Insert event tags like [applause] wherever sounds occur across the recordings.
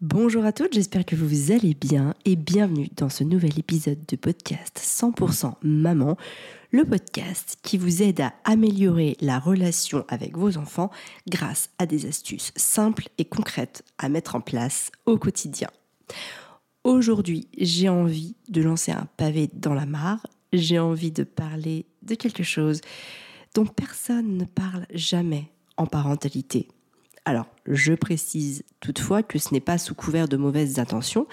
Bonjour à toutes, j'espère que vous allez bien et bienvenue dans ce nouvel épisode de podcast 100% Maman, le podcast qui vous aide à améliorer la relation avec vos enfants grâce à des astuces simples et concrètes à mettre en place au quotidien. Aujourd'hui, j'ai envie de lancer un pavé dans la mare, j'ai envie de parler de quelque chose dont personne ne parle jamais en parentalité. Alors, je précise toutefois que ce n'est pas sous couvert de mauvaises intentions,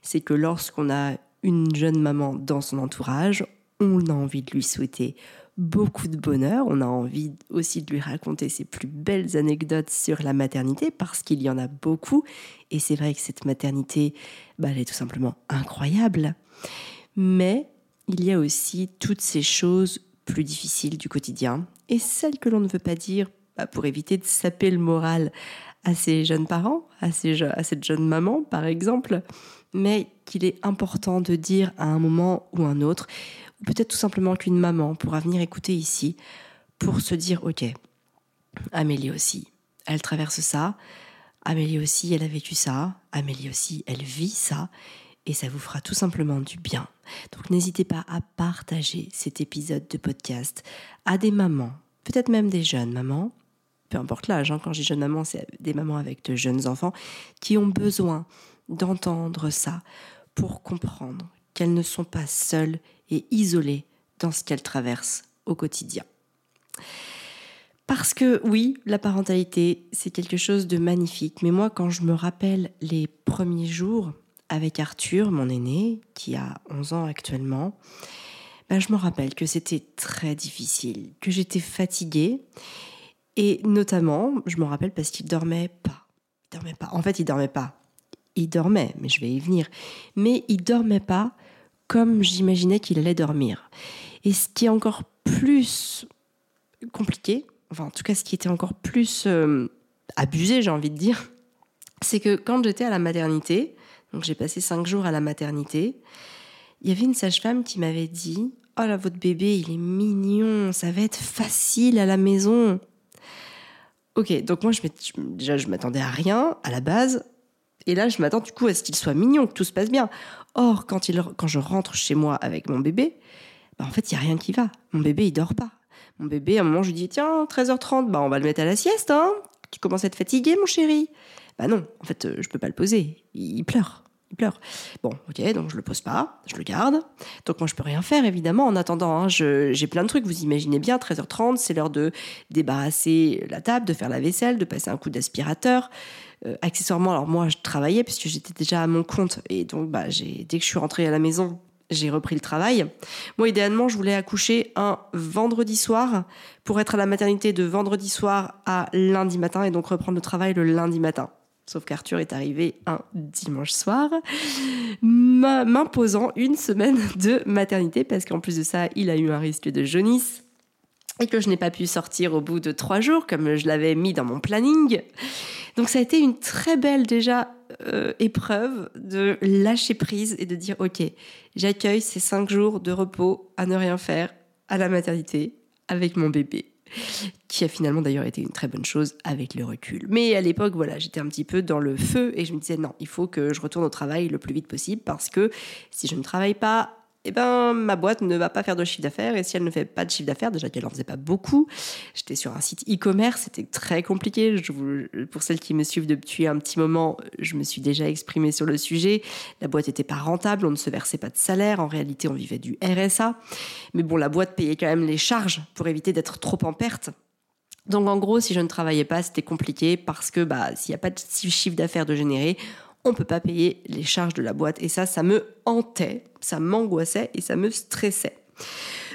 c'est que lorsqu'on a une jeune maman dans son entourage, on a envie de lui souhaiter beaucoup de bonheur, on a envie aussi de lui raconter ses plus belles anecdotes sur la maternité parce qu'il y en a beaucoup. Et c'est vrai que cette maternité, bah, elle est tout simplement incroyable. Mais il y a aussi toutes ces choses plus difficiles du quotidien. Et celles que l'on ne veut pas dire bah, pour éviter de saper le moral à ces jeunes parents, à, à cette jeune maman par exemple, mais qu'il est important de dire à un moment ou un autre, ou peut-être tout simplement qu'une maman pourra venir écouter ici pour se dire, ok, Amélie aussi, elle traverse ça, Amélie aussi, elle a vécu ça, Amélie aussi, elle vit ça, et ça vous fera tout simplement du bien. Donc n'hésitez pas à partager cet épisode de podcast à des mamans, peut-être même des jeunes mamans, peu importe l'âge, hein, quand je dis jeune maman, c'est des mamans avec de jeunes enfants qui ont besoin d'entendre ça pour comprendre qu'elles ne sont pas seules et isolées dans ce qu'elles traversent au quotidien. Parce que oui, la parentalité, c'est quelque chose de magnifique, mais moi quand je me rappelle les premiers jours avec Arthur, mon aîné, qui a 11 ans actuellement, ben je me rappelle que c'était très difficile, que j'étais fatiguée et notamment, je me rappelle parce qu'il dormait pas. Il dormait pas. En fait, il dormait pas. Il dormait, mais je vais y venir. Mais il dormait pas comme j'imaginais qu'il allait dormir. Et ce qui est encore plus compliqué, enfin en tout cas ce qui était encore plus euh, abusé, j'ai envie de dire, c'est que quand j'étais à la maternité, donc j'ai passé cinq jours à la maternité, il y avait une sage-femme qui m'avait dit Oh là, votre bébé, il est mignon, ça va être facile à la maison. Ok, donc moi, je déjà, je m'attendais à rien à la base. Et là, je m'attends du coup à ce qu'il soit mignon, que tout se passe bien. Or, quand, je rentre chez moi avec mon bébé, bah, en fait, il n'y a rien qui va. Mon bébé, il dort pas. Mon bébé, à un moment, je lui dis Tiens, 13h30, bah, on va le mettre à la sieste. Hein tu commences à être fatigué, mon chéri. Bah non, en fait, euh, je peux pas le poser. il pleure pleure. Bon, ok, donc je le pose pas, je le garde. Donc moi je peux rien faire évidemment en attendant. Hein, j'ai plein de trucs. Vous imaginez bien, 13h30, c'est l'heure de débarrasser la table, de faire la vaisselle, de passer un coup d'aspirateur. Euh, accessoirement, alors moi je travaillais puisque j'étais déjà à mon compte et donc bah dès que je suis rentrée à la maison, j'ai repris le travail. Moi, idéalement, je voulais accoucher un vendredi soir pour être à la maternité de vendredi soir à lundi matin et donc reprendre le travail le lundi matin. Sauf qu'Arthur est arrivé un dimanche soir, m'imposant une semaine de maternité, parce qu'en plus de ça, il a eu un risque de jaunisse et que je n'ai pas pu sortir au bout de trois jours, comme je l'avais mis dans mon planning. Donc ça a été une très belle déjà euh, épreuve de lâcher prise et de dire, OK, j'accueille ces cinq jours de repos à ne rien faire à la maternité avec mon bébé [laughs] qui a finalement d'ailleurs été une très bonne chose avec le recul. Mais à l'époque, voilà, j'étais un petit peu dans le feu et je me disais non, il faut que je retourne au travail le plus vite possible parce que si je ne travaille pas, eh ben, ma boîte ne va pas faire de chiffre d'affaires. Et si elle ne fait pas de chiffre d'affaires, déjà qu'elle n'en faisait pas beaucoup, j'étais sur un site e-commerce, c'était très compliqué. Pour celles qui me suivent depuis un petit moment, je me suis déjà exprimée sur le sujet. La boîte n'était pas rentable, on ne se versait pas de salaire. En réalité, on vivait du RSA. Mais bon, la boîte payait quand même les charges pour éviter d'être trop en perte. Donc en gros, si je ne travaillais pas, c'était compliqué parce que bah, s'il n'y a pas de chiffre d'affaires de générer, on ne peut pas payer les charges de la boîte. Et ça, ça me hantait, ça m'angoissait et ça me stressait.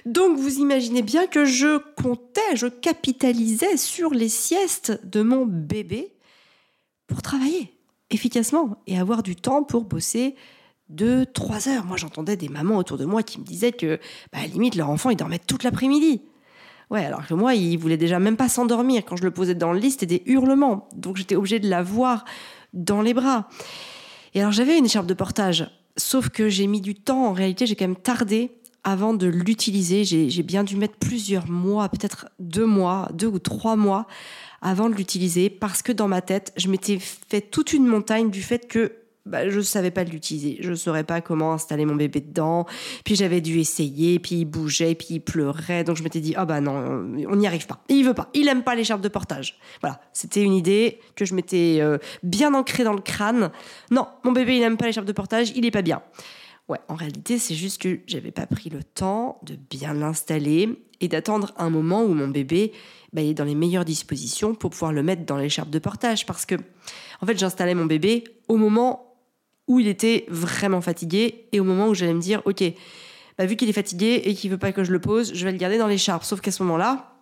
Donc vous imaginez bien que je comptais, je capitalisais sur les siestes de mon bébé pour travailler efficacement et avoir du temps pour bosser deux, trois heures. Moi j'entendais des mamans autour de moi qui me disaient que bah, à la limite leur enfant il dormait toute l'après-midi. Ouais, alors que moi, il voulait déjà même pas s'endormir. Quand je le posais dans le lit, c'était des hurlements. Donc j'étais obligée de la voir dans les bras. Et alors j'avais une écharpe de portage, sauf que j'ai mis du temps, en réalité j'ai quand même tardé avant de l'utiliser. J'ai bien dû mettre plusieurs mois, peut-être deux mois, deux ou trois mois avant de l'utiliser parce que dans ma tête, je m'étais fait toute une montagne du fait que bah, je savais pas l'utiliser. Je ne saurais pas comment installer mon bébé dedans. Puis j'avais dû essayer, puis il bougeait, puis il pleurait. Donc je m'étais dit, ah bah non, on n'y arrive pas. Il veut pas. Il aime pas l'écharpe de portage. Voilà, c'était une idée que je m'étais euh, bien ancrée dans le crâne. Non, mon bébé, il n'aime pas l'écharpe de portage, il est pas bien. Ouais, en réalité, c'est juste que j'avais pas pris le temps de bien l'installer et d'attendre un moment où mon bébé bah, est dans les meilleures dispositions pour pouvoir le mettre dans l'écharpe de portage. Parce que, en fait, j'installais mon bébé au moment où il était vraiment fatigué et au moment où j'allais me dire, ok, bah, vu qu'il est fatigué et qu'il veut pas que je le pose, je vais le garder dans l'écharpe. Sauf qu'à ce moment-là,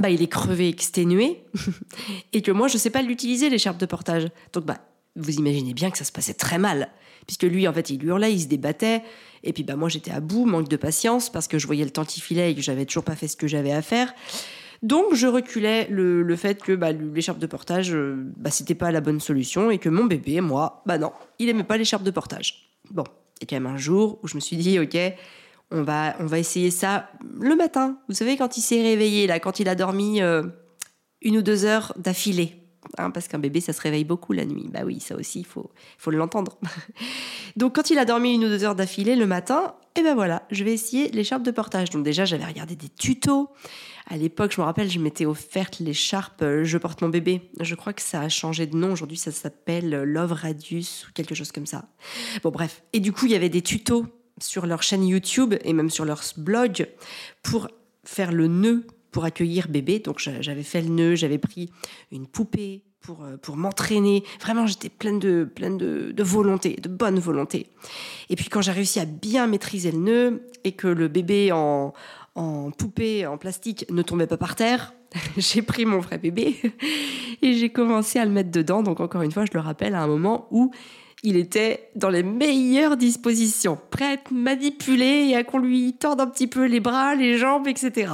bah, il est crevé, exténué, [laughs] et que moi, je sais pas l'utiliser, l'écharpe de portage. Donc, bah, vous imaginez bien que ça se passait très mal. Puisque lui, en fait, il hurlait, il se débattait. Et puis, bah, moi, j'étais à bout, manque de patience, parce que je voyais le temps qui filait et que j'avais toujours pas fait ce que j'avais à faire. Donc je reculais le, fait que bah, l'écharpe de portage, euh, bah, c'était pas la bonne solution et que mon bébé, moi, bah non, il aimait pas l'écharpe de portage. Bon, et quand même un jour où je me suis dit, ok, on va, on va essayer ça le matin. Vous savez, quand il s'est réveillé, là, quand il a dormi euh, une ou deux heures d'affilée. Hein, parce qu'un bébé, ça se réveille beaucoup la nuit. Bah oui, ça aussi, il faut, faut l'entendre. [laughs] Donc quand il a dormi une ou deux heures d'affilée le matin, et eh ben voilà, je vais essayer l'écharpe de portage. Donc déjà, j'avais regardé des tutos. À l'époque, je me rappelle, je m'étais offerte l'écharpe euh, Je porte mon bébé. Je crois que ça a changé de nom. Aujourd'hui, ça s'appelle euh, Love Radius ou quelque chose comme ça. Bon, bref. Et du coup, il y avait des tutos sur leur chaîne YouTube et même sur leur blog pour faire le nœud pour accueillir bébé. Donc, j'avais fait le nœud, j'avais pris une poupée, pour, euh, pour m'entraîner. Vraiment, j'étais pleine, de, pleine de, de, volonté, de bonne volonté. Et puis quand j'ai réussi à bien maîtriser le nœud et que le bébé en, en poupée en plastique ne tombait pas par terre, [laughs] j'ai pris mon vrai bébé et j'ai commencé à le mettre dedans. Donc encore une fois, je le rappelle, à un moment où il était dans les meilleures dispositions, prêt à être manipulé et à qu'on lui torde un petit peu les bras, les jambes, etc.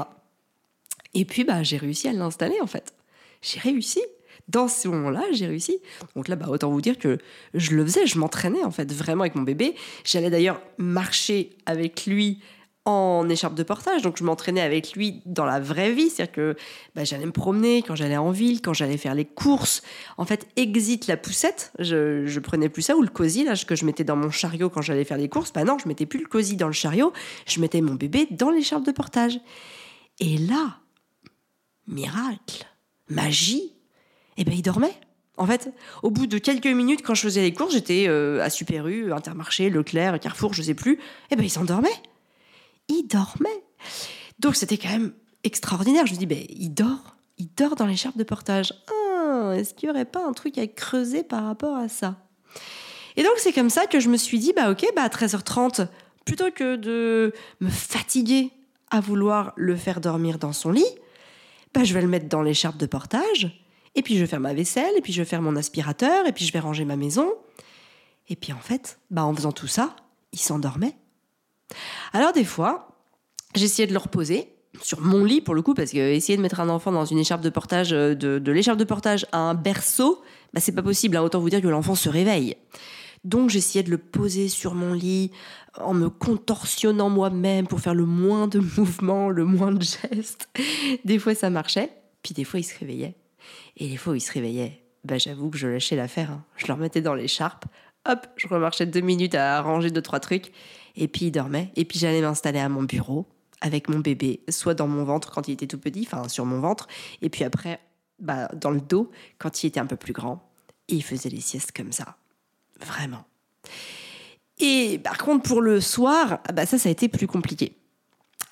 Et puis bah, j'ai réussi à l'installer en fait. J'ai réussi. Dans ce moment-là, j'ai réussi. Donc là, bah, autant vous dire que je le faisais, je m'entraînais en fait vraiment avec mon bébé. J'allais d'ailleurs marcher avec lui en écharpe de portage. Donc je m'entraînais avec lui dans la vraie vie, c'est-à-dire que bah, j'allais me promener quand j'allais en ville, quand j'allais faire les courses. En fait, exit la poussette, je, prenais plus ça ou le cosy là que je mettais dans mon chariot quand j'allais faire les courses. Bah non, je mettais plus le cosy dans le chariot, je mettais mon bébé dans l'écharpe de portage. Et là, miracle, magie, eh ben il dormait. En fait, au bout de quelques minutes, quand je faisais les courses, j'étais euh, à Super U, Intermarché, Leclerc, Carrefour, je sais plus. Eh ben il s'endormait il dormait. Donc c'était quand même extraordinaire. Je me dis, ben, il dort, il dort dans l'écharpe de portage. Ah, est-ce qu'il n'y aurait pas un truc à creuser par rapport à ça? Et donc c'est comme ça que je me suis dit, bah ok, bah à 13h30, plutôt que de me fatiguer à vouloir le faire dormir dans son lit, bah je vais le mettre dans l'écharpe de portage, et puis je vais faire ma vaisselle, et puis je vais faire mon aspirateur, et puis je vais ranger ma maison. Et puis en fait, bah en faisant tout ça, il s'endormait. Alors des fois, j'essayais de le reposer sur mon lit pour le coup, parce que essayer de mettre un enfant dans une écharpe de portage, euh, de, l'écharpe de portage à un berceau, bah, c'est pas possible. Hein. Autant vous dire que l'enfant se réveille. Donc j'essayais de le poser sur mon lit en me contorsionnant moi-même pour faire le moins de [laughs] mouvements, le moins de gestes. Des fois ça marchait, puis des fois il se réveillait. Et les fois où il se réveillait, bah, j'avoue que je lâchais l'affaire. Hein. Je le remettais dans l'écharpe, hop, je remarchais deux minutes à ranger deux, trois trucs, et puis il dormait. Et puis j'allais m'installer à mon bureau avec mon bébé, soit dans mon ventre quand il était tout petit, enfin sur mon ventre, et puis après bah, dans le dos quand il était un peu plus grand. Et il faisait les siestes comme ça. Vraiment. Et par contre, pour le soir, bah, ça, ça a été plus compliqué.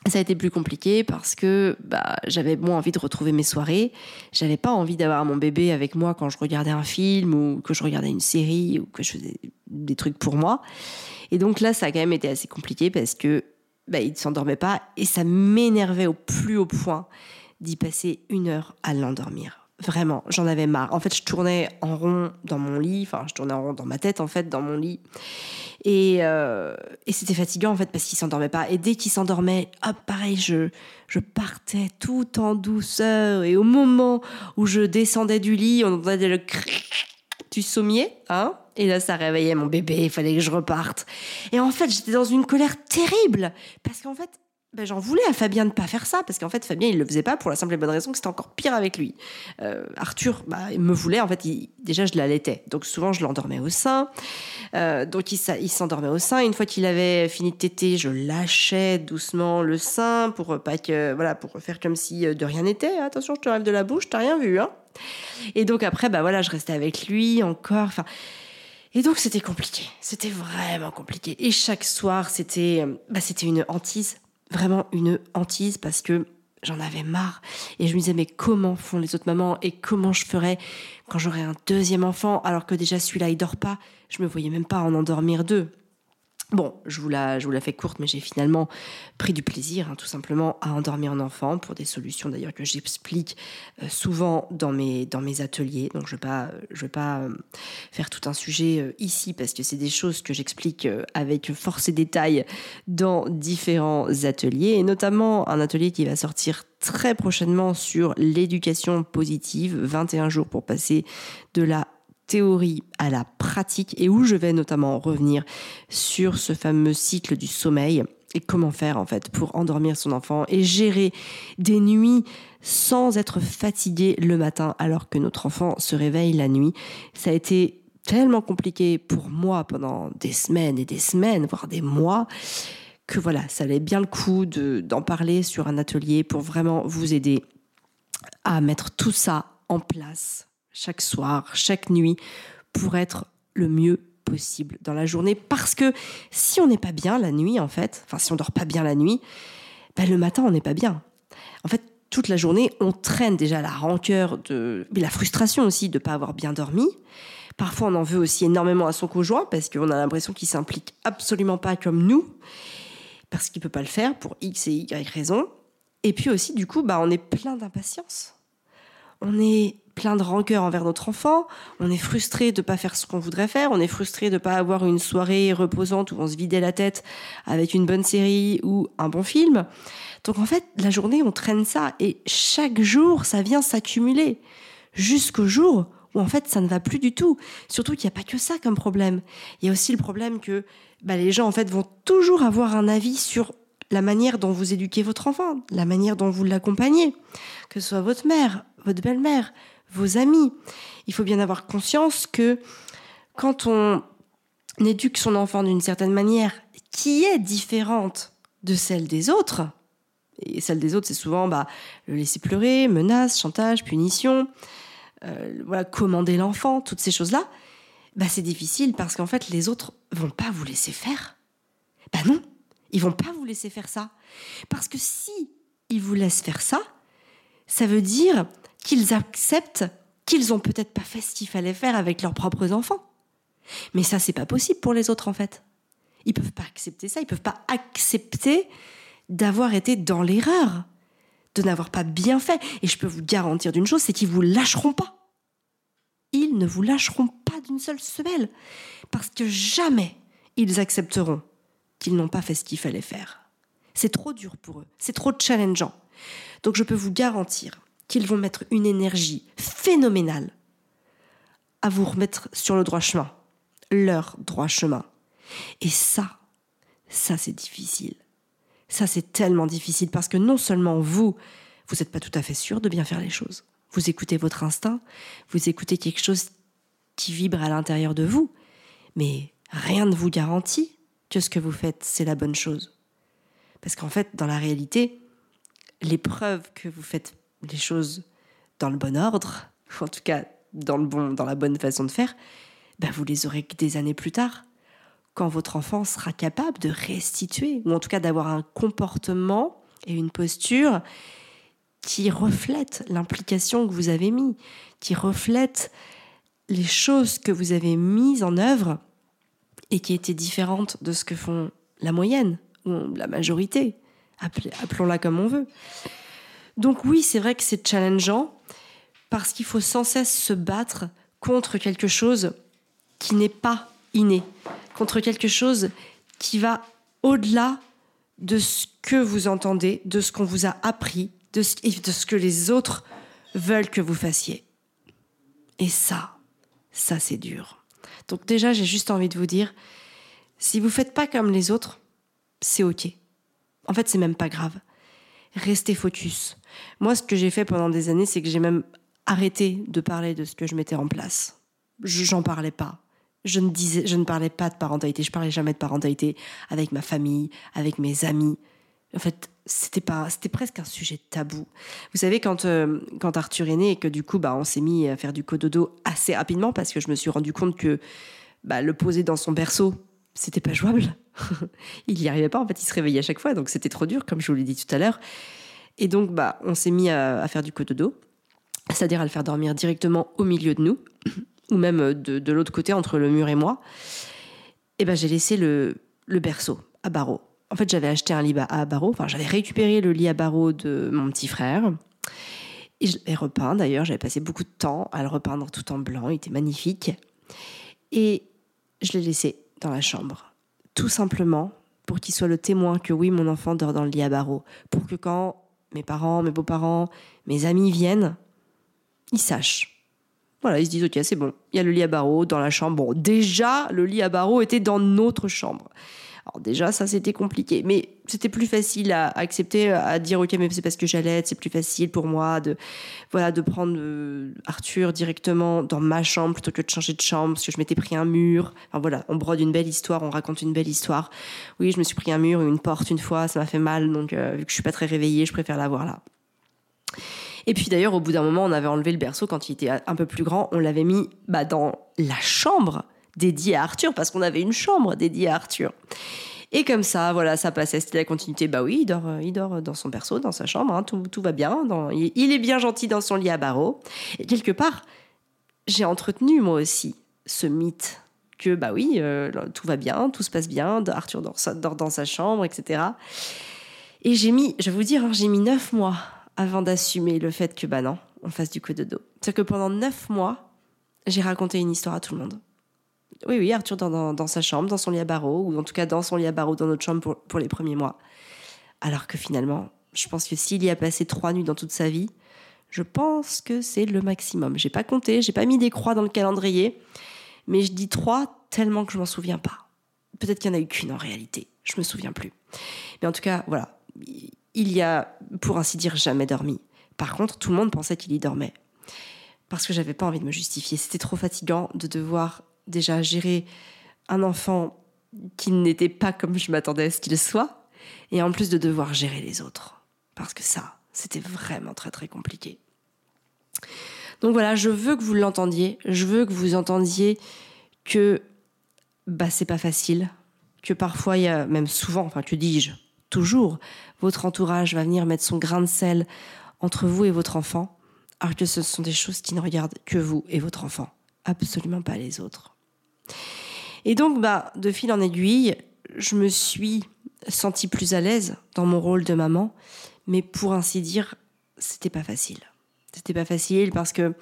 Ça a été plus compliqué parce que bah, j'avais moins envie de retrouver mes soirées. J'avais pas envie d'avoir mon bébé avec moi quand je regardais un film ou que je regardais une série ou que je faisais des trucs pour moi. Et donc là, ça a quand même été assez compliqué parce que bah, il ne s'endormait pas et ça m'énervait au plus haut point d'y passer une heure à l'endormir. Vraiment, j'en avais marre. En fait, je tournais en rond dans mon lit, enfin, je tournais en rond dans ma tête, en fait, dans mon lit. Et, euh, et c'était fatigant, en fait, parce qu'il s'endormait pas. Et dès qu'il s'endormait, hop, pareil, je, je partais tout en douceur. Et au moment où je descendais du lit, on entendait le du sommier, hein Et là, ça réveillait mon bébé, il fallait que je reparte. Et en fait, j'étais dans une colère terrible. Parce qu'en fait, ben, j'en voulais à Fabien de pas faire ça parce qu'en fait Fabien il le faisait pas pour la simple et bonne raison que c'était encore pire avec lui. Euh, Arthur bah, il me voulait en fait déjà je l'allaitais. Donc souvent je l'endormais au sein. Euh, donc il, il s'endormait au sein. Une fois qu'il avait fini de téter je lâchais doucement le sein pour pas que voilà pour faire comme si euh, de rien n'était. Attention je te rêve de la bouche t'as rien vu hein. Et donc après bah voilà je restais avec lui encore enfin. Et donc c'était compliqué, c'était vraiment compliqué. Et chaque soir, c'était bah, c'était une hantise vraiment une hantise parce que j'en avais marre. Et je me disais, mais comment font les autres mamans et comment je ferais quand j'aurai un deuxième enfant alors que déjà celui-là, il dort pas? Je me voyais même pas en endormir deux. Bon, je vous la, je fais courte, mais j'ai finalement pris du plaisir, hein, tout simplement, à endormir un enfant pour des solutions d'ailleurs que j'explique euh, souvent dans mes, ateliers. Donc je ne vais pas, je vais pas euh, faire tout un sujet euh, ici parce que c'est des choses que j'explique avec force et détail dans différents ateliers et notamment un atelier qui va sortir très prochainement sur l'éducation positive, 21 jours pour passer de la théorie à la pratique et où je vais notamment revenir sur ce fameux cycle du sommeil et comment faire en fait pour endormir son enfant et gérer des nuits sans être fatigué le matin alors que notre enfant se réveille la nuit. Ça a été tellement compliqué pour moi pendant des semaines et des semaines, voire des mois, que voilà, ça allait bien le coup d'en parler sur un atelier pour vraiment vous aider à mettre tout ça en place chaque soir, chaque nuit, pour être le mieux possible dans la journée. Parce que si on n'est pas bien la nuit, en fait, enfin si on dort pas bien la nuit, ben, le matin on n'est pas bien. En fait, toute la journée, on traîne déjà la rancœur, de, mais la frustration aussi de ne pas avoir bien dormi. Parfois, on en veut aussi énormément à son conjoint parce qu'on a l'impression qu'il s'implique absolument pas comme nous, parce qu'il peut pas le faire pour X et Y raisons. Et puis aussi, du coup, bah, on est plein d'impatience. On est plein de rancœur envers notre enfant, on est frustré de pas faire ce qu'on voudrait faire, on est frustré de pas avoir une soirée reposante où on se vidait la tête avec une bonne série ou un bon film. Donc en fait, la journée, on traîne ça et chaque jour, ça vient s'accumuler jusqu'au jour où en fait, ça ne va plus du tout. Surtout qu'il n'y a pas que ça comme problème. Il y a aussi le problème que bah, les gens en fait vont toujours avoir un avis sur la manière dont vous éduquez votre enfant, la manière dont vous l'accompagnez, que ce soit votre mère, votre belle-mère, vos amis. Il faut bien avoir conscience que quand on éduque son enfant d'une certaine manière qui est différente de celle des autres, et celle des autres, c'est souvent bah, le laisser pleurer, menace, chantage, punition, euh, voilà, commander l'enfant, toutes ces choses-là, bah, c'est difficile parce qu'en fait, les autres vont pas vous laisser faire. Bah non, ils vont pas vous laisser faire ça. Parce que si ils vous laissent faire ça, ça veut dire qu'ils acceptent qu'ils ont peut-être pas fait ce qu'il fallait faire avec leurs propres enfants. Mais ça, c'est pas possible pour les autres, en fait. Ils peuvent pas accepter ça, ils peuvent pas accepter d'avoir été dans l'erreur, de n'avoir pas bien fait. Et je peux vous garantir d'une chose, c'est qu'ils vous lâcheront pas. Ils ne vous lâcheront pas d'une seule semelle. Parce que jamais ils accepteront qu'ils n'ont pas fait ce qu'il fallait faire. C'est trop dur pour eux, c'est trop challengeant. Donc je peux vous garantir qu'ils vont mettre une énergie phénoménale à vous remettre sur le droit chemin, leur droit chemin. Et ça, ça c'est difficile. Ça c'est tellement difficile parce que non seulement vous, vous n'êtes pas tout à fait sûr de bien faire les choses. Vous écoutez votre instinct, vous écoutez quelque chose qui vibre à l'intérieur de vous, mais rien ne vous garantit que ce que vous faites, c'est la bonne chose. Parce qu'en fait, dans la réalité, les preuves que vous faites les choses dans le bon ordre, ou en tout cas dans, le bon, dans la bonne façon de faire, ben vous les aurez que des années plus tard, quand votre enfant sera capable de restituer, ou en tout cas d'avoir un comportement et une posture qui reflètent l'implication que vous avez mis, qui reflètent les choses que vous avez mises en œuvre et qui étaient différentes de ce que font la moyenne ou la majorité. Appelons-la comme on veut. Donc oui, c'est vrai que c'est challengeant parce qu'il faut sans cesse se battre contre quelque chose qui n'est pas inné, contre quelque chose qui va au-delà de ce que vous entendez, de ce qu'on vous a appris, de ce, de ce que les autres veulent que vous fassiez. Et ça, ça c'est dur. Donc déjà, j'ai juste envie de vous dire, si vous faites pas comme les autres, c'est ok. En fait, c'est même pas grave. Restez focus. Moi, ce que j'ai fait pendant des années, c'est que j'ai même arrêté de parler de ce que je mettais en place. J'en parlais pas. Je ne disais, je ne parlais pas de parentalité. Je parlais jamais de parentalité avec ma famille, avec mes amis. En fait, c'était pas, c'était presque un sujet tabou. Vous savez, quand, euh, quand Arthur est né et que du coup, bah, on s'est mis à faire du cododo assez rapidement parce que je me suis rendu compte que bah, le poser dans son berceau, c'était pas jouable. [laughs] il n'y arrivait pas, en fait, il se réveillait à chaque fois, donc c'était trop dur, comme je vous l'ai dit tout à l'heure. Et donc, bah, on s'est mis à, faire du cododo, c'est-à-dire à le faire dormir directement au milieu de nous, ou même de, de l'autre côté, entre le mur et moi. Et ben, j'ai laissé le, le berceau à barreaux en fait, j'avais acheté un lit à barreaux, enfin, j'avais récupéré le lit à barreaux de mon petit frère. Et je l'ai repeint d'ailleurs, j'avais passé beaucoup de temps à le repeindre tout en blanc, il était magnifique. Et je l'ai laissé dans la chambre, tout simplement pour qu'il soit le témoin que oui, mon enfant dort dans le lit à barreaux. Pour que quand mes parents, mes beaux-parents, mes amis viennent, ils sachent. Voilà, ils se disent, ok, c'est bon, il y a le lit à barreaux dans la chambre. Bon, déjà, le lit à barreaux était dans notre chambre. Alors déjà, ça c'était compliqué, mais c'était plus facile à, accepter, à dire ok, mais c'est parce que j'allais, c'est plus facile pour moi de voilà de prendre euh, Arthur directement dans ma chambre plutôt que de changer de chambre parce que je m'étais pris un mur. Enfin voilà, on brode une belle histoire, on raconte une belle histoire. Oui, je me suis pris un mur, une porte une fois, ça m'a fait mal, donc euh, vu que je suis pas très réveillée, je préfère l'avoir là. Et puis d'ailleurs, au bout d'un moment, on avait enlevé le berceau quand il était un peu plus grand, on l'avait mis bah, dans la chambre dédié à Arthur, parce qu'on avait une chambre dédiée à Arthur. Et comme ça, voilà, ça passait, c'était la continuité. Bah oui, il dort, euh, il dort dans son berceau, dans sa chambre, hein, tout, tout, va bien. Il, est bien gentil dans son lit à barreaux. Et quelque part, j'ai entretenu moi aussi ce mythe que, bah oui, euh, tout va bien, tout se passe bien, Arthur dort, dort dans sa chambre, etc. Et j'ai mis, je vais vous dire, hein, j'ai mis neuf mois avant d'assumer le fait que, bah non, on fasse du coup de dos. C'est-à-dire que pendant neuf mois, j'ai raconté une histoire à tout le monde. Oui, oui, Arthur dans, sa chambre, dans son lit à barreaux, ou en tout cas dans son lit à barreaux dans notre chambre pour, les premiers mois. Alors que finalement, je pense que s'il y a passé trois nuits dans toute sa vie, je pense que c'est le maximum. J'ai pas compté, j'ai pas mis des croix dans le calendrier, mais je dis trois tellement que je m'en souviens pas. Peut-être qu'il y en a eu qu'une en réalité, je me souviens plus. Mais en tout cas, voilà, il y a, pour ainsi dire, jamais dormi. Par contre, tout le monde pensait qu'il y dormait. Parce que j'avais pas envie de me justifier. C'était trop fatigant de devoir déjà gérer un enfant qui n'était pas comme je m'attendais à ce qu'il soit, et en plus de devoir gérer les autres. Parce que ça, c'était vraiment très très compliqué. Donc voilà, je veux que vous l'entendiez, je veux que vous entendiez que bah c'est pas facile, que parfois il y a même souvent, enfin que dis-je, toujours, votre entourage va venir mettre son grain de sel entre vous et votre enfant, alors que ce sont des choses qui ne regardent que vous et votre enfant, absolument pas les autres. Et donc, bah, de fil en aiguille, je me suis sentie plus à l'aise dans mon rôle de maman, mais pour ainsi dire, c'était pas facile. C'était pas facile parce que,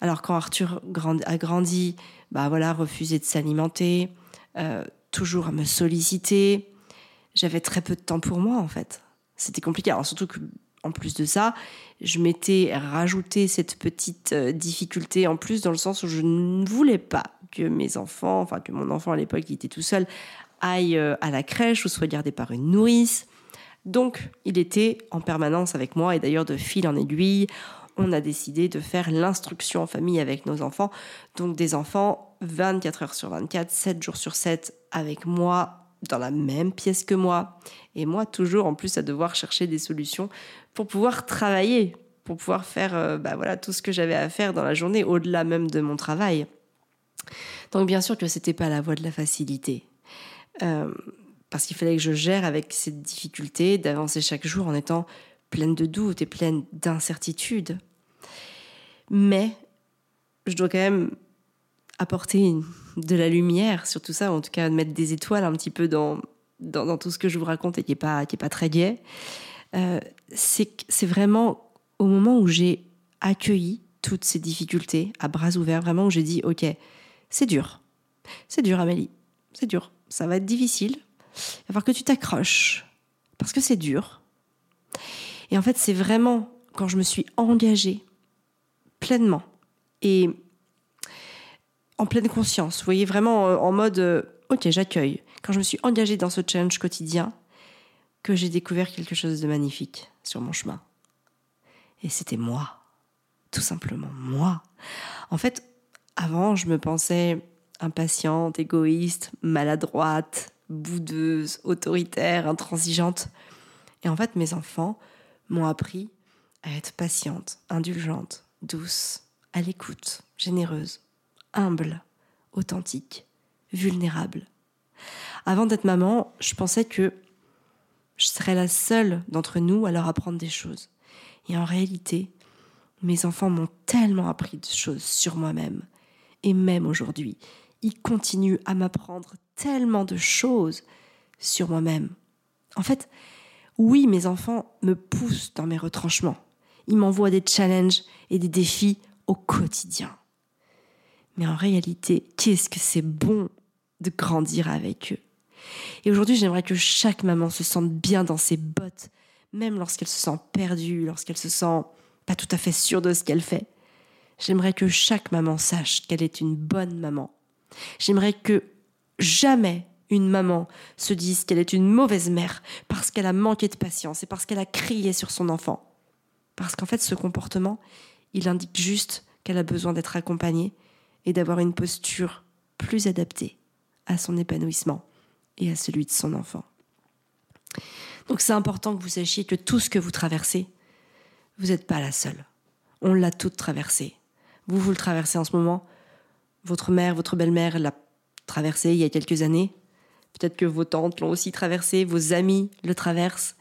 alors quand Arthur a grandi, bah voilà, refusé de s'alimenter, euh, toujours à me solliciter, j'avais très peu de temps pour moi en fait. C'était compliqué. Alors surtout que en plus de ça, je m'étais rajouté cette petite euh, difficulté en plus dans le sens où je ne voulais pas que mes enfants, enfin que mon enfant à l'époque qui était tout seul, aille euh, à la crèche ou soit gardé par une nourrice. Donc, il était en permanence avec moi et d'ailleurs de fil en aiguille, on a décidé de faire l'instruction en famille avec nos enfants. Donc des enfants 24 heures sur 24, 7 jours sur 7 avec moi dans la même pièce que moi. Et moi, toujours en plus à devoir chercher des solutions pour pouvoir travailler, pour pouvoir faire euh, bah voilà, tout ce que j'avais à faire dans la journée, au-delà même de mon travail. Donc bien sûr que c'était pas la voie de la facilité. Euh, parce qu'il fallait que je gère avec cette difficulté d'avancer chaque jour en étant pleine de doutes et pleine d'incertitudes. Mais je dois quand même apporter de la lumière sur tout ça, en tout cas mettre des étoiles un petit peu dans, tout ce que je vous raconte et qui n'est pas, pas très gai. Euh, c'est vraiment au moment où j'ai accueilli toutes ces difficultés à bras ouverts, vraiment où j'ai dit, OK, c'est dur. C'est dur, Amélie. C'est dur. Ça va être difficile. Il va falloir que tu t'accroches. Parce que c'est dur. Et en fait, c'est vraiment quand je me suis engagée pleinement et en pleine conscience. Vous voyez, vraiment euh, en mode euh, Ok, j'accueille. Quand je me suis engagée dans ce challenge quotidien, que j'ai découvert quelque chose de magnifique sur mon chemin. Et c'était moi. Tout simplement moi. En fait, avant, je me pensais impatiente, égoïste, maladroite, boudeuse, autoritaire, intransigeante. Et en fait, mes enfants m'ont appris à être patiente, indulgente, douce, à l'écoute, généreuse, humble, authentique, vulnérable. Avant d'être maman, je pensais que je serais la seule d'entre nous à leur apprendre des choses. Et en réalité, mes enfants m'ont tellement appris de choses sur moi-même. Et même aujourd'hui, ils continuent à m'apprendre tellement de choses sur moi-même. En fait, oui, mes enfants me poussent dans mes retranchements. Ils m'envoient des challenges et des défis au quotidien. Mais en réalité, qu'est-ce que c'est bon de grandir avec eux? Et aujourd'hui, j'aimerais que chaque maman se sente bien dans ses bottes, même lorsqu'elle se sent perdue, lorsqu'elle se sent pas tout à fait sûre de ce qu'elle fait. J'aimerais que chaque maman sache qu'elle est une bonne maman. J'aimerais que jamais une maman se dise qu'elle est une mauvaise mère parce qu'elle a manqué de patience et parce qu'elle a crié sur son enfant. Parce qu'en fait, ce comportement, il indique juste qu'elle a besoin d'être accompagnée et d'avoir une posture plus adaptée à son épanouissement et à celui de son enfant. Donc c'est important que vous sachiez que tout ce que vous traversez, vous n'êtes pas la seule. On l'a toute traversé. Vous, vous le traversez en ce moment. Votre mère, votre belle-mère l'a traversé il y a quelques années. Peut-être que vos tantes l'ont aussi traversé, vos amis le traversent,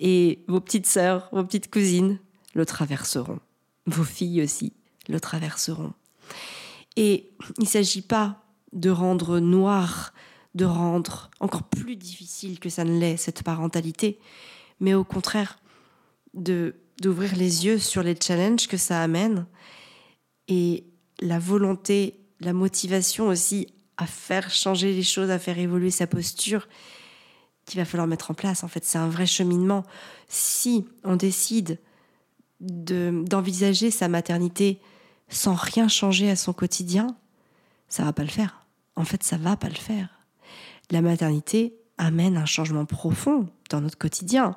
et vos petites sœurs, vos petites cousines le traverseront. Vos filles aussi le traverseront. Et il ne s'agit pas de rendre noir, de rendre encore plus difficile que ça ne l'est cette parentalité, mais au contraire de d'ouvrir les yeux sur les challenges que ça amène et la volonté, la motivation aussi à faire changer les choses, à faire évoluer sa posture qu'il va falloir mettre en place. En fait, c'est un vrai cheminement. Si on décide d'envisager sa maternité sans rien changer à son quotidien, ça va pas le faire en fait, ça va pas le faire. La maternité amène un changement profond dans notre quotidien.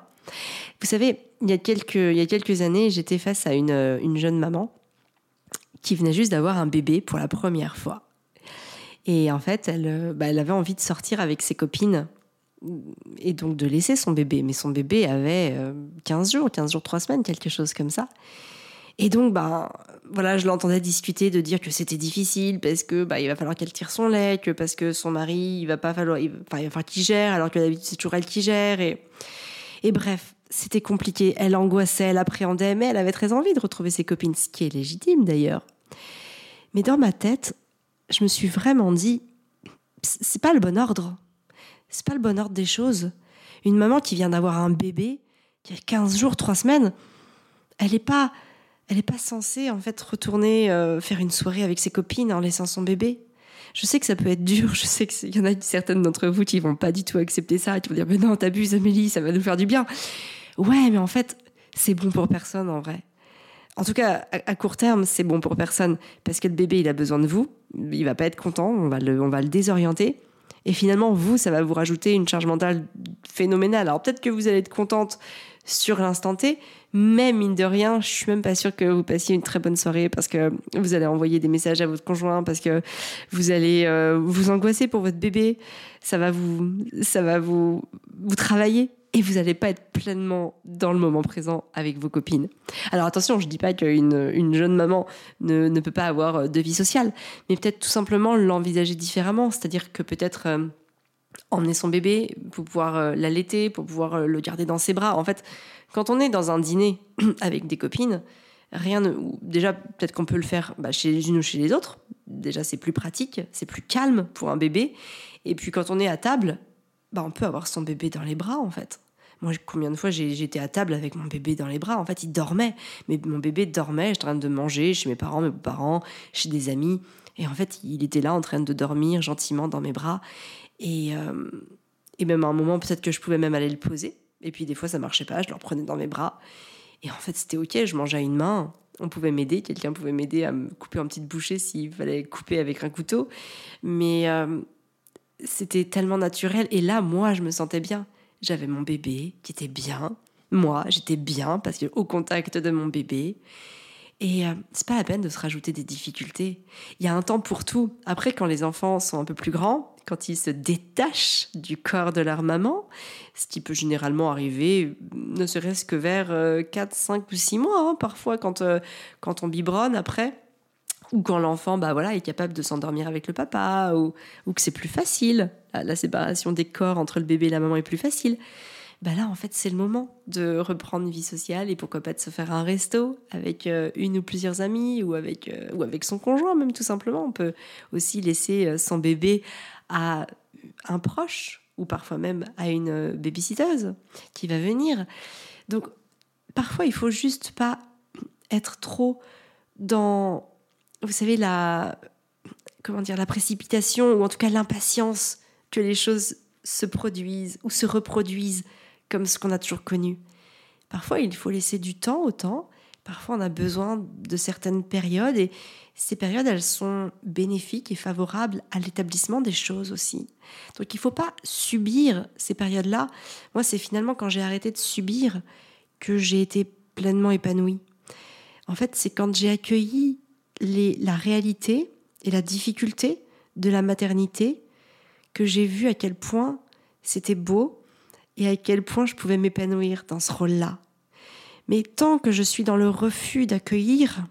Vous savez, il y a quelques, années, j'étais face à une jeune maman qui venait juste d'avoir un bébé pour la première fois. Et en fait, elle, bah, elle avait envie de sortir avec ses copines et donc de laisser son bébé. Mais son bébé avait 15 euh, jours, 15 jours, 3 semaines, quelque chose comme ça. Et donc, bah, voilà, je l'entendais discuter de dire que c'était difficile parce que bah, il va falloir qu'elle tire son lait, que parce que son mari, il va pas falloir, il, va falloir qu'il gère, alors que d'habitude c'est toujours elle qui gère. Et, et bref, c'était compliqué. Elle angoissait, elle appréhendait, mais elle avait très envie de retrouver ses copines, ce qui est légitime d'ailleurs. Mais dans ma tête, je me suis vraiment dit, c'est pas le bon ordre. C'est pas le bon ordre des choses. Une maman qui vient d'avoir un bébé, qui a 15 jours, 3 semaines, elle n'est pas elle n'est pas censée en fait retourner euh, faire une soirée avec ses copines en laissant son bébé. Je sais que ça peut être dur, je sais qu'il y en a certaines d'entre vous qui vont pas du tout accepter ça, qui vont dire mais non t'abuses Amélie, ça va nous faire du bien. Ouais, mais en fait c'est bon pour personne en vrai. En tout cas, à court terme, c'est bon pour personne parce que le bébé, il a besoin de vous. Il va pas être content, on va le, on va le désorienter. Et finalement, vous, ça va vous rajouter une charge mentale phénoménale. Alors peut-être que vous allez être contente sur l'instant T, mais mine de rien, je suis même pas sûre que vous passiez une très bonne soirée parce que vous allez envoyer des messages à votre conjoint, parce que vous allez euh, vous angoisser pour votre bébé. Ça va vous, ça va vous, vous travailler et vous n'allez pas être pleinement dans le moment présent avec vos copines. Alors attention, je dis pas qu'une une jeune maman ne, ne, peut pas avoir de vie sociale, mais peut-être tout simplement l'envisager différemment, c'est-à-dire que peut-être euh, emmener son bébé pour pouvoir euh, l'allaiter, pour pouvoir le garder dans ses bras. En fait, quand on est dans un dîner [clears throat] avec des copines, rien ne. Déjà, peut-être qu'on peut le faire bah, chez les unes ou chez les autres. Déjà, c'est plus pratique, c'est plus calme pour un bébé. Et puis, quand on est à table, bah, on peut avoir son bébé dans les bras, en fait. Moi, combien de fois j'étais à table avec mon bébé dans les bras En fait, il dormait. Mais mon bébé dormait, j'étais en train de manger chez mes parents, mes parents, chez des amis. Et en fait, il était là en train de dormir gentiment dans mes bras. Et, euh, et même à un moment, peut-être que je pouvais même aller le poser et puis des fois, ça marchait pas, je le reprenais dans mes bras. Et en fait, c'était ok, je mangeais à une main. on pouvait m'aider, quelqu'un pouvait m'aider à me couper en petites bouchées s'il fallait couper avec un couteau. Mais euh, c'était tellement naturel. Et là, moi, je me sentais bien. J'avais mon bébé qui était bien. Moi, j'étais bien parce que au contact de mon bébé. Et euh, c'est pas la peine de se rajouter des difficultés. Il y a un temps pour tout. Après, quand les enfants sont un peu plus grands, quand ils se détachent du corps de leur maman, ce qui peut généralement arriver, ne serait-ce que vers 4, euh, 5 ou 6 mois, hein, parfois quand, euh, quand on biberonne après, ou quand l'enfant bah voilà, est capable de s'endormir avec le papa, ou, que c'est plus facile, la séparation des corps entre le bébé et la maman est plus facile bah là, en fait, c'est le moment de reprendre une vie sociale et pourquoi pas de se faire un resto avec euh, une ou plusieurs amis ou avec, euh, ou avec son conjoint, même tout simplement. On peut aussi laisser euh, son bébé à un proche ou parfois même à une babysitteuse qui va venir. Donc, parfois, il faut juste pas être trop dans, vous savez, la, comment dire, la précipitation ou en tout cas l'impatience que les choses se produisent ou se reproduisent comme ce qu'on a toujours connu. Parfois, il faut laisser du temps au temps. Parfois, on a besoin de certaines périodes et ces périodes, elles sont bénéfiques et favorables à l'établissement des choses aussi. Donc, il ne faut pas subir ces périodes-là. Moi, c'est finalement quand j'ai arrêté de subir que j'ai été pleinement épanouie. En fait, c'est quand j'ai accueilli la réalité et la difficulté de la maternité que j'ai vu à quel point c'était beau et à quel point je pouvais m'épanouir dans ce rôle-là. Mais tant que je suis dans le refus d'accueillir,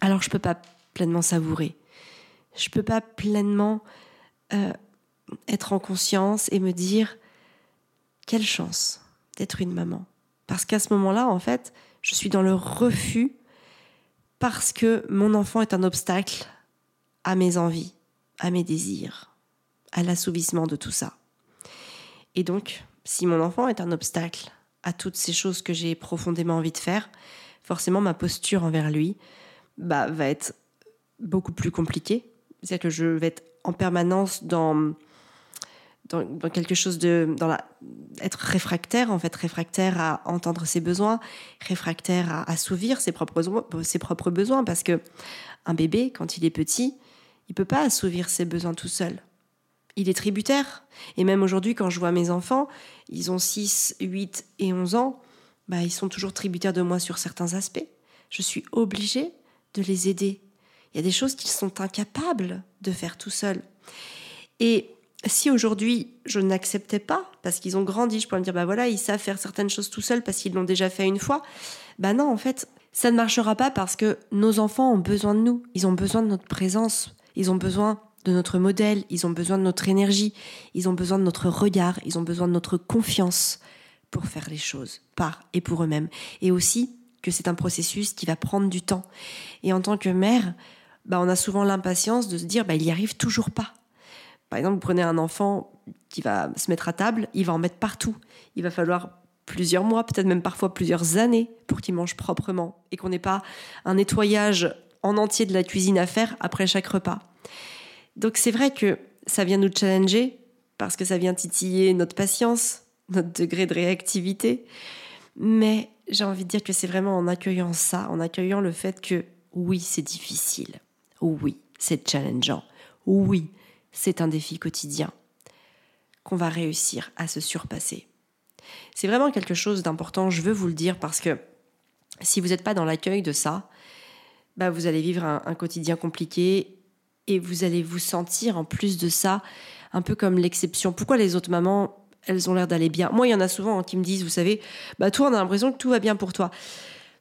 alors je ne peux pas pleinement savourer. Je ne peux pas pleinement euh, être en conscience et me dire quelle chance d'être une maman. Parce qu'à ce moment-là, en fait, je suis dans le refus parce que mon enfant est un obstacle à mes envies, à mes désirs, à l'assouvissement de tout ça. Et donc, si mon enfant est un obstacle à toutes ces choses que j'ai profondément envie de faire, forcément ma posture envers lui bah, va être beaucoup plus compliquée. C'est-à-dire que je vais être en permanence dans, dans, quelque chose de... Être réfractaire, en fait, réfractaire à entendre ses besoins, réfractaire à assouvir ses propres, ses propres besoins, parce que un bébé, quand il est petit, il peut pas assouvir ses besoins tout seul il est tributaire. Et même aujourd'hui, quand je vois mes enfants, ils ont 6, 8 et 11 ans, bah, ils sont toujours tributaires de moi sur certains aspects. Je suis obligée de les aider. Il y a des choses qu'ils sont incapables de faire tout seuls. Et si aujourd'hui je n'acceptais pas, parce qu'ils ont grandi, je pourrais me dire, bah voilà, ils savent faire certaines choses tout seuls parce qu'ils l'ont déjà fait une fois, bah non, en fait, ça ne marchera pas parce que nos enfants ont besoin de nous, ils ont besoin de notre présence, ils ont besoin de notre modèle, ils ont besoin de notre énergie, ils ont besoin de notre regard, ils ont besoin de notre confiance pour faire les choses par et pour eux-mêmes. Et aussi que c'est un processus qui va prendre du temps. Et en tant que mère, bah, on a souvent l'impatience de se dire bah, il n'y arrive toujours pas. Par exemple, vous prenez un enfant qui va se mettre à table, il va en mettre partout. Il va falloir plusieurs mois, peut-être même parfois plusieurs années pour qu'il mange proprement et qu'on n'ait pas un nettoyage en entier de la cuisine à faire après chaque repas. Donc c'est vrai que ça vient nous challenger parce que ça vient titiller notre patience, notre degré de réactivité. Mais j'ai envie de dire que c'est vraiment en accueillant ça, en accueillant le fait que oui, c'est difficile. Oui, c'est challengeant. Oui, c'est un défi quotidien qu'on va réussir à se surpasser. C'est vraiment quelque chose d'important, je veux vous le dire, parce que si vous n'êtes pas dans l'accueil de ça, bah vous allez vivre un, quotidien compliqué et vous allez vous sentir en plus de ça un peu comme l'exception. Pourquoi les autres mamans, elles ont l'air d'aller bien? Moi, il y en a souvent hein, qui me disent, vous savez, bah toi, on a l'impression que tout va bien pour toi.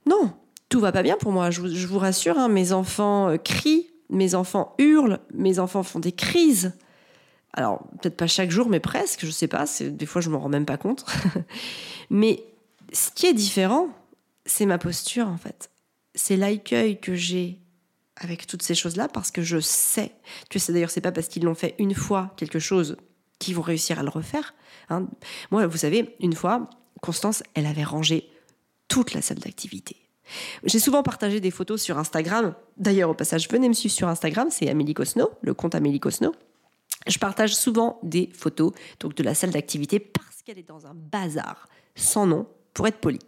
Non, tout va pas bien pour moi. Je vous, rassure, hein, mes enfants euh, crient, mes enfants hurlent, mes enfants font des crises. Alors, peut-être pas chaque jour, mais presque, je sais pas, des fois je m'en rends même pas compte. [laughs] mais ce qui est différent, c'est ma posture en fait. C'est l'accueil que j'ai avec toutes ces choses-là parce que je sais que c'est d'ailleurs c'est pas parce qu'ils l'ont fait une fois quelque chose qu'ils vont réussir à le refaire. Hein. Moi, vous savez, une fois, Constance, elle avait rangé toute la salle d'activité. J'ai souvent partagé des photos sur Instagram. D'ailleurs, au passage, venez me suivre sur Instagram, c'est Amélie Cosno, le compte Amélie Cosno. Je partage souvent des photos donc de la salle d'activité parce qu'elle est dans un bazar sans nom, pour être poli.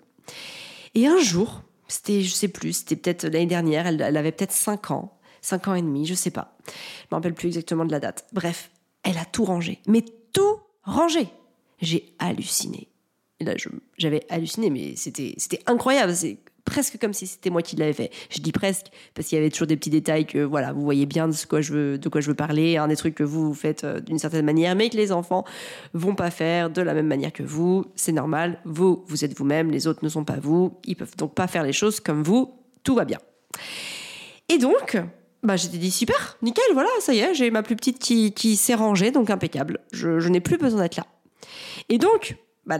Et un jour, C'était, je sais plus, c'était peut-être l'année dernière, elle, avait peut-être 5 ans, 5 ans et demi, je sais pas. Je me rappelle plus exactement de la date. Bref, elle a tout rangé, mais tout rangé. J'ai halluciné. Là, j'avais halluciné, mais c'était incroyable. C'est presque comme si c'était moi qui l'avais fait. Je dis presque parce qu'il y avait toujours des petits détails que voilà, vous voyez bien de quoi je veux, de quoi je veux parler, des trucs que vous, vous faites euh, d'une certaine manière, mais que les enfants vont pas faire de la même manière que vous. C'est normal. Vous, vous êtes vous-même, les autres ne sont pas vous. Ils peuvent donc pas faire les choses comme vous. Tout va bien. Et donc, bah, j'étais dit super, nickel, voilà, ça y est, j'ai ma plus petite qui, qui s'est rangée, donc impeccable. Je, je n'ai plus besoin d'être là. Et donc, bah,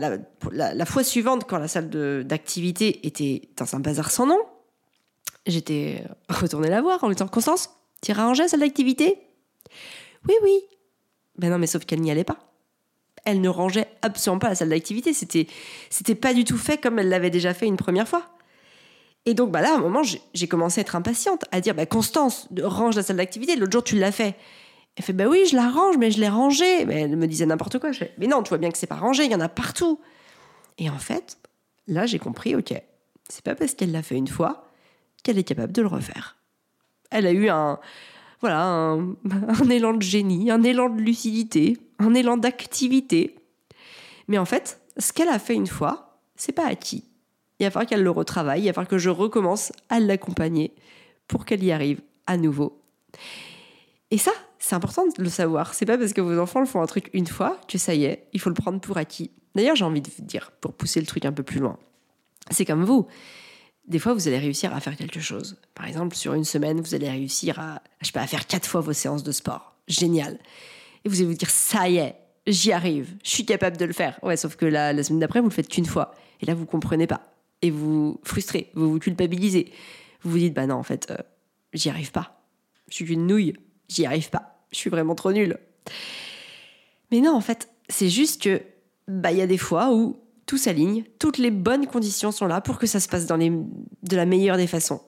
la, fois suivante, quand la salle d'activité était dans un bazar sans nom, j'étais retournée la voir en lui disant Constance, tu iras ranger la salle d'activité? Oui, oui. Ben non, mais sauf qu'elle n'y allait pas. Elle ne rangeait absolument pas la salle d'activité. C'était, c'était pas du tout fait comme elle l'avait déjà fait une première fois. Et donc, bah là, à un moment, j'ai commencé à être impatiente, à dire bah, Constance, range la salle d'activité. L'autre jour, tu l'as fait. Elle fait bah oui, je la range, mais je l'ai rangée. Mais elle me disait n'importe quoi. Je mais non, tu vois bien que c'est pas rangé, il y en a partout. Et en fait, là, j'ai compris, ok, c'est pas parce qu'elle l'a fait une fois qu'elle est capable de le refaire. Elle a eu un, voilà, un, [laughs] un élan de génie, un élan de lucidité, un élan d'activité. Mais en fait, ce qu'elle a fait une fois, c'est pas acquis. Il va falloir qu'elle le retravaille, il va falloir que je recommence à l'accompagner pour qu'elle y arrive à nouveau. Et ça, c'est important de le savoir. C'est pas parce que vos enfants le font un truc une fois que ça y est, il faut le prendre pour acquis. D'ailleurs, j'ai envie de vous dire, pour pousser le truc un peu plus loin, c'est comme vous. Des fois, vous allez réussir à faire quelque chose. Par exemple, sur une semaine, vous allez réussir à, je sais pas, à faire quatre fois vos séances de sport. Génial. Et vous allez vous dire, ça y est, j'y arrive, je suis capable de le faire. Ouais, sauf que la, semaine d'après, vous le faites qu'une fois. Et là, vous comprenez pas. Et vous frustrez, vous vous culpabilisez. Vous vous dites, bah non, en fait, euh, j'y arrive pas. Je suis qu'une nouille, j'y arrive pas je suis vraiment trop nulle. Mais non, en fait, c'est juste que bah il y a des fois où tout s'aligne, toutes les bonnes conditions sont là pour que ça se passe dans les, de la meilleure des façons.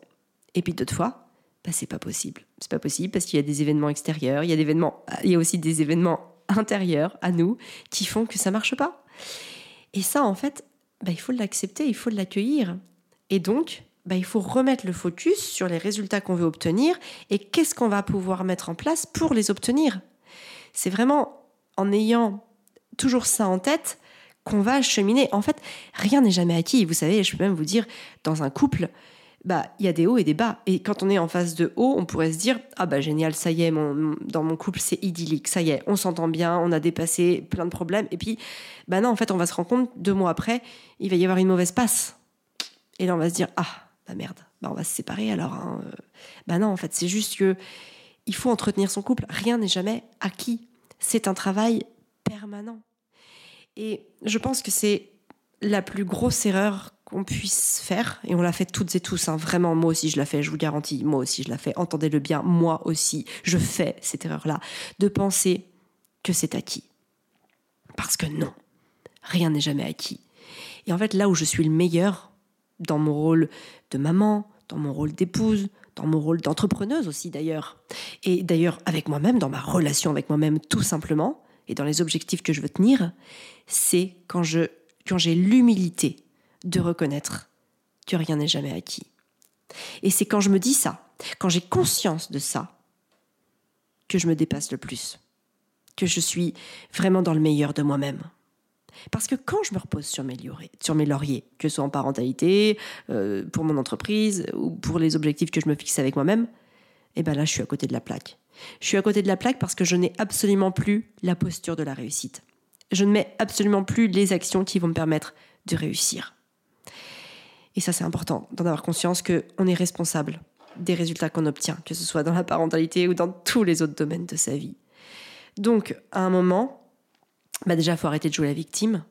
Et puis d'autres fois, bah c'est pas possible. C'est pas possible parce qu'il y a des événements extérieurs, il y a des événements, il y a aussi des événements intérieurs à nous qui font que ça marche pas. Et ça, en fait, bah, il faut l'accepter, il faut l'accueillir. Et donc, bah, il faut remettre le focus sur les résultats qu'on veut obtenir et qu'est-ce qu'on va pouvoir mettre en place pour les obtenir. C'est vraiment en ayant toujours ça en tête qu'on va cheminer. En fait, rien n'est jamais acquis. Vous savez, je peux même vous dire, dans un couple, bah il y a des hauts et des bas. Et quand on est en phase de haut, on pourrait se dire ah bah génial, ça y est, dans mon couple c'est idyllique, ça y est, on s'entend bien, on a dépassé plein de problèmes. Et puis bah non, en fait, on va se rendre compte deux mois après, il va y avoir une mauvaise passe. Et là, on va se dire ah bah merde, bah on va se séparer alors. Hein. Bah non, en fait, c'est juste que il faut entretenir son couple. Rien n'est jamais acquis. C'est un travail permanent. Et je pense que c'est la plus grosse erreur qu'on puisse faire, et on l'a fait toutes et tous, hein. vraiment, moi aussi je la fais, je vous garantis, moi aussi je la fais, entendez-le bien, moi aussi, je fais cette erreur-là, de penser que c'est acquis. Parce que non, rien n'est jamais acquis. Et en fait, là où je suis le meilleur, dans mon rôle de maman, dans mon rôle d'épouse, dans mon rôle d'entrepreneuse aussi d'ailleurs. Et d'ailleurs avec moi-même, dans ma relation avec moi-même tout simplement, et dans les objectifs que je veux tenir, c'est quand je quand j'ai l'humilité de reconnaître que rien n'est jamais acquis. Et c'est quand je me dis ça, quand j'ai conscience de ça, que je me dépasse le plus, que je suis vraiment dans le meilleur de moi-même. Parce que quand je me repose sur mes, lauriers, que ce soit en parentalité, euh, pour mon entreprise ou pour les objectifs que je me fixe avec moi-même, eh ben là, je suis à côté de la plaque. Je suis à côté de la plaque parce que je n'ai absolument plus la posture de la réussite. Je ne mets absolument plus les actions qui vont me permettre de réussir. Et ça, c'est important d'en avoir conscience qu'on est responsable des résultats qu'on obtient, que ce soit dans la parentalité ou dans tous les autres domaines de sa vie. Donc, à un moment, bah déjà, faut arrêter de jouer la victime.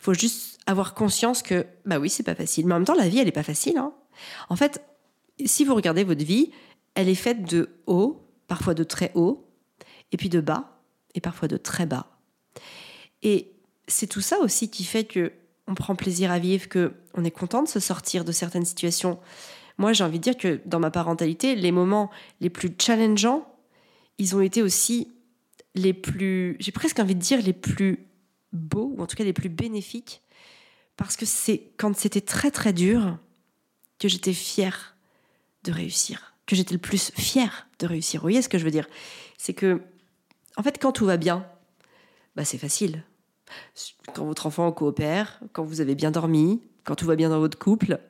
Faut juste avoir conscience que, bah oui, c'est pas facile. Mais en même temps, la vie, elle est pas facile. Hein. En fait, si vous regardez votre vie, elle est faite de haut, parfois de très haut, et puis de bas, et parfois de très bas. Et c'est tout ça aussi qui fait que on prend plaisir à vivre, que on est content de se sortir de certaines situations. Moi, j'ai envie de dire que dans ma parentalité, les moments les plus challengeants, ils ont été aussi les plus, j'ai presque envie de dire les plus beaux, ou en tout cas les plus bénéfiques, parce que c'est quand c'était très très dur, que j'étais fière de réussir, que j'étais le plus fière de réussir. Vous voyez ce que je veux dire? C'est que, en fait, quand tout va bien, bah c'est facile. Quand votre enfant coopère, quand vous avez bien dormi, quand tout va bien dans votre couple,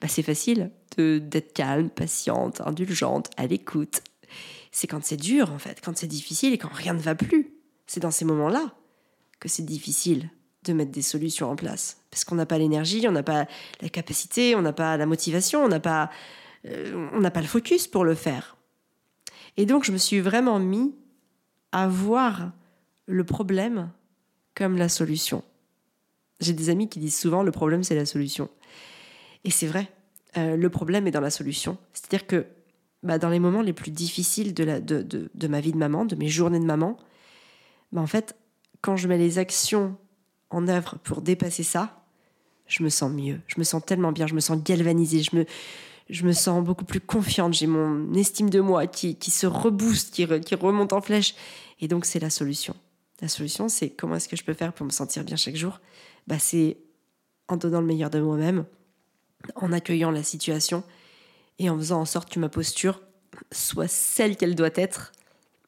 bah c'est facile d'être calme, patiente, indulgente, à l'écoute. C'est quand c'est dur, en fait, quand c'est difficile et quand rien ne va plus. C'est dans ces moments-là que c'est difficile de mettre des solutions en place. Parce qu'on n'a pas l'énergie, on n'a pas la capacité, on n'a pas la motivation, on n'a pas, euh, pas le focus pour le faire. Et donc, je me suis vraiment mis à voir le problème comme la solution. J'ai des amis qui disent souvent le problème c'est la solution. Et c'est vrai, euh, le problème est dans la solution. C'est-à-dire que bah, dans les moments les plus difficiles de, la, de, de, ma vie de maman, de mes journées de maman, bah, en fait, quand je mets les actions en œuvre pour dépasser ça, je me sens mieux. Je me sens tellement bien, je me sens galvanisée, je me, je me sens beaucoup plus confiante. J'ai mon estime de moi qui, qui se rebooste, qui, qui remonte en flèche. Et donc, c'est la solution. La solution, c'est comment est-ce que je peux faire pour me sentir bien chaque jour? Bah, C'est en donnant le meilleur de moi-même, en accueillant la situation et en faisant en sorte que ma posture soit celle qu'elle doit être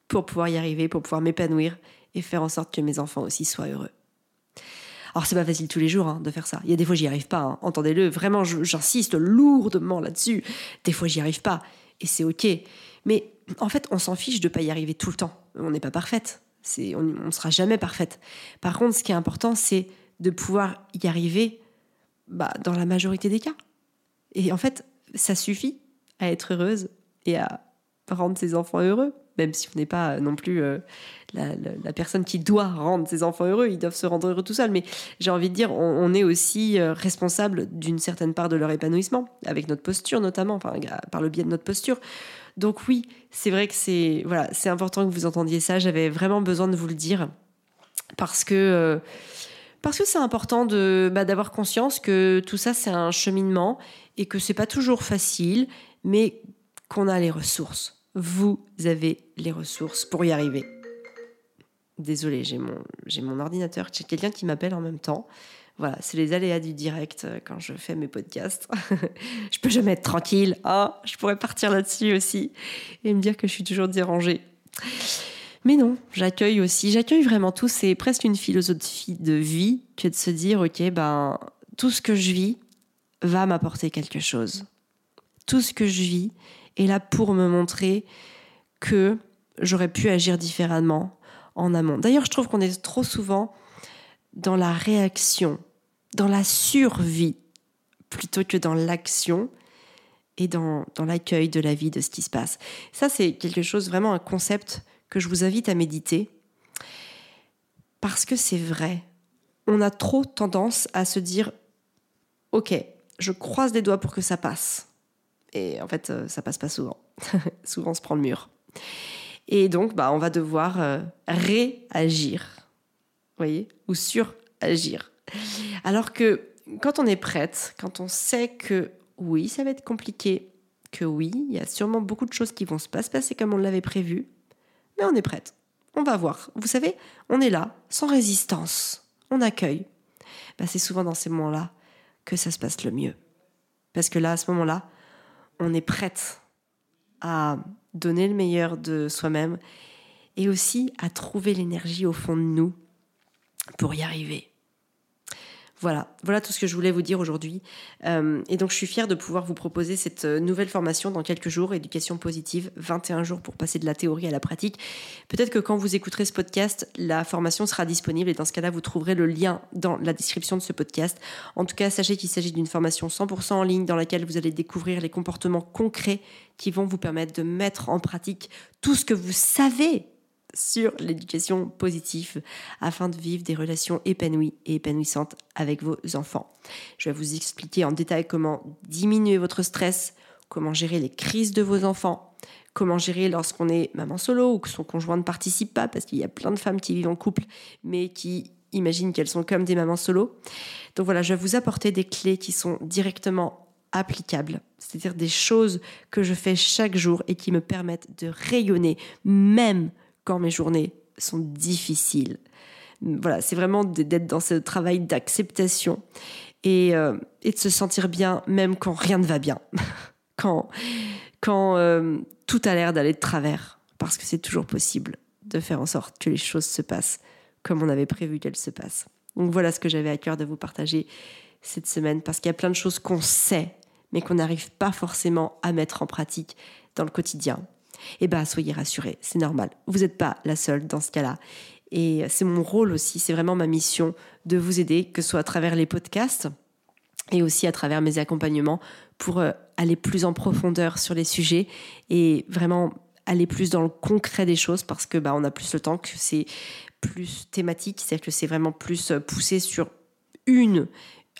pour pouvoir y arriver, pour pouvoir m'épanouir et faire en sorte que mes enfants aussi soient heureux. Alors c'est pas facile tous les jours hein, de faire ça. Il y a des fois j'y arrive pas. Hein. Entendez-le, vraiment j'insiste lourdement là-dessus. Des fois j'y arrive pas et c'est ok. Mais en fait on s'en fiche de pas y arriver tout le temps. On n'est pas parfaite. C'est on ne sera jamais parfaite. Par contre ce qui est important c'est de pouvoir y arriver bah, dans la majorité des cas. Et en fait ça suffit à être heureuse et à rendre ses enfants heureux même si on n'est pas non plus euh, la, personne qui doit rendre ses enfants heureux, ils doivent se rendre heureux tout seuls. Mais j'ai envie de dire, on, est aussi euh, responsable d'une certaine part de leur épanouissement, avec notre posture notamment, enfin, par le biais de notre posture. Donc oui, c'est vrai que c'est voilà, c'est important que vous entendiez ça. J'avais vraiment besoin de vous le dire parce que euh, parce que c'est important de bah, d'avoir conscience que tout ça c'est un cheminement et que c'est pas toujours facile, mais qu'on a les ressources vous avez les ressources pour y arriver. Désolée, j'ai mon, j'ai mon ordinateur, j'ai quelqu'un qui m'appelle en même temps. Voilà, c'est les aléas du direct euh, quand je fais mes podcasts. [laughs] je peux jamais être tranquille. Ah, je pourrais partir là-dessus aussi et me dire que je suis toujours dérangée. Mais non, j'accueille aussi, j'accueille vraiment tout. C'est presque une philosophie de vie que de se dire, ok, ben tout ce que je vis va m'apporter quelque chose. Tout ce que je vis est là pour me montrer que j'aurais pu agir différemment en amont. D'ailleurs, je trouve qu'on est trop souvent dans la réaction, dans la survie, plutôt que dans l'action et dans, dans l'accueil de la vie, de ce qui se passe. Ça, c'est quelque chose, vraiment un concept que je vous invite à méditer, parce que c'est vrai. On a trop tendance à se dire, ok, je croise les doigts pour que ça passe. Et en fait, euh, ça passe pas souvent. [laughs] souvent, on se prend le mur. Et donc, bah, on va devoir euh, réagir, voyez, ou suragir. Alors que quand on est prête, quand on sait que oui, ça va être compliqué, que oui, il y a sûrement beaucoup de choses qui vont se pas se passer comme on l'avait prévu, mais on est prête. On va voir. Vous savez, on est là, sans résistance. On accueille. Bah, c'est souvent dans ces moments-là que ça se passe le mieux. Parce que là, à ce moment-là, on est prête à donner le meilleur de soi-même et aussi à trouver l'énergie au fond de nous pour y arriver. Voilà, voilà tout ce que je voulais vous dire aujourd'hui. Euh, et donc, je suis fière de pouvoir vous proposer cette euh, nouvelle formation dans quelques jours, éducation positive, 21 jours pour passer de la théorie à la pratique. Peut-être que quand vous écouterez ce podcast, la formation sera disponible et dans ce cas-là, vous trouverez le lien dans la description de ce podcast. En tout cas, sachez qu'il s'agit d'une formation 100% en ligne dans laquelle vous allez découvrir les comportements concrets qui vont vous permettre de mettre en pratique tout ce que vous savez sur l'éducation positive afin de vivre des relations épanouies et épanouissantes avec vos enfants. Je vais vous expliquer en détail comment diminuer votre stress, comment gérer les crises de vos enfants, comment gérer lorsqu'on est maman solo ou que son conjoint ne participe pas, parce qu'il y a plein de femmes qui vivent en couple mais qui imaginent qu'elles sont comme des mamans solo. Donc voilà, je vais vous apporter des clés qui sont directement applicables, c'est-à-dire des choses que je fais chaque jour et qui me permettent de rayonner même quand mes journées sont difficiles. Voilà, c'est vraiment d'être dans ce travail d'acceptation et, euh, et, de se sentir bien même quand rien ne va bien, [laughs] quand, quand euh, tout a l'air d'aller de travers, parce que c'est toujours possible de faire en sorte que les choses se passent comme on avait prévu qu'elles se passent. Donc voilà ce que j'avais à cœur de vous partager cette semaine, parce qu'il y a plein de choses qu'on sait, mais qu'on n'arrive pas forcément à mettre en pratique dans le quotidien. Eh bien, soyez rassurés, c'est normal. Vous n'êtes pas la seule dans ce cas-là. Et c'est mon rôle aussi, c'est vraiment ma mission de vous aider, que ce soit à travers les podcasts et aussi à travers mes accompagnements pour euh, aller plus en profondeur sur les sujets et vraiment aller plus dans le concret des choses parce que bah, on a plus le temps, que c'est plus thématique, c'est-à-dire que c'est vraiment plus euh, poussé sur une,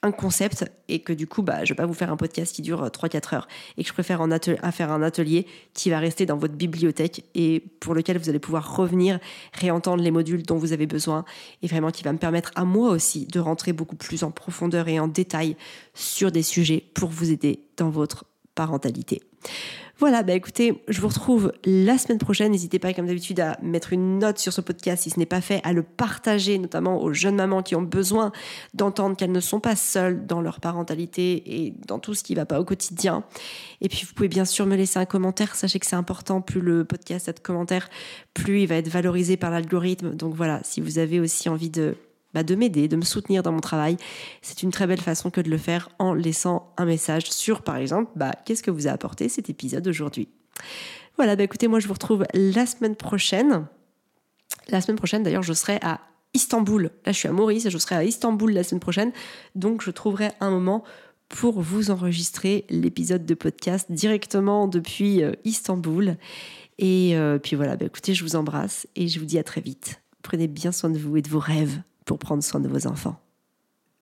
un concept et que du coup, bah, je vais pas vous faire un podcast qui dure 3-4 euh, heures et que je préfère en faire un atelier qui va rester dans votre bibliothèque et pour lequel vous allez pouvoir revenir, réentendre les modules dont vous avez besoin et vraiment qui va me permettre à moi aussi de rentrer beaucoup plus en profondeur et en détail sur des sujets pour vous aider dans votre parentalité. Voilà, bah écoutez, je vous retrouve la semaine prochaine. N'hésitez pas, comme d'habitude, à mettre une note sur ce podcast si ce n'est pas fait, à le partager, notamment aux jeunes mamans qui ont besoin d'entendre qu'elles ne sont pas seules dans leur parentalité et dans tout ce qui ne va pas au quotidien. Et puis, vous pouvez bien sûr me laisser un commentaire. Sachez que c'est important. Plus le podcast a de commentaires, plus il va être valorisé par l'algorithme. Donc voilà, si vous avez aussi envie de bah, de m'aider, de me soutenir dans mon travail. C'est une très belle façon que de le faire en laissant un message sur, par exemple, bah, qu'est-ce que vous a apporté cet épisode aujourd'hui? Voilà, bah, écoutez, moi je vous retrouve la semaine prochaine. La semaine prochaine, d'ailleurs, je serai à Istanbul. Là, je suis à Maurice je serai à Istanbul la semaine prochaine. Donc, je trouverai un moment pour vous enregistrer l'épisode de podcast directement depuis euh, Istanbul. Et euh, puis voilà, bah, écoutez, je vous embrasse et je vous dis à très vite. Prenez bien soin de vous et de vos rêves pour prendre soin de vos enfants.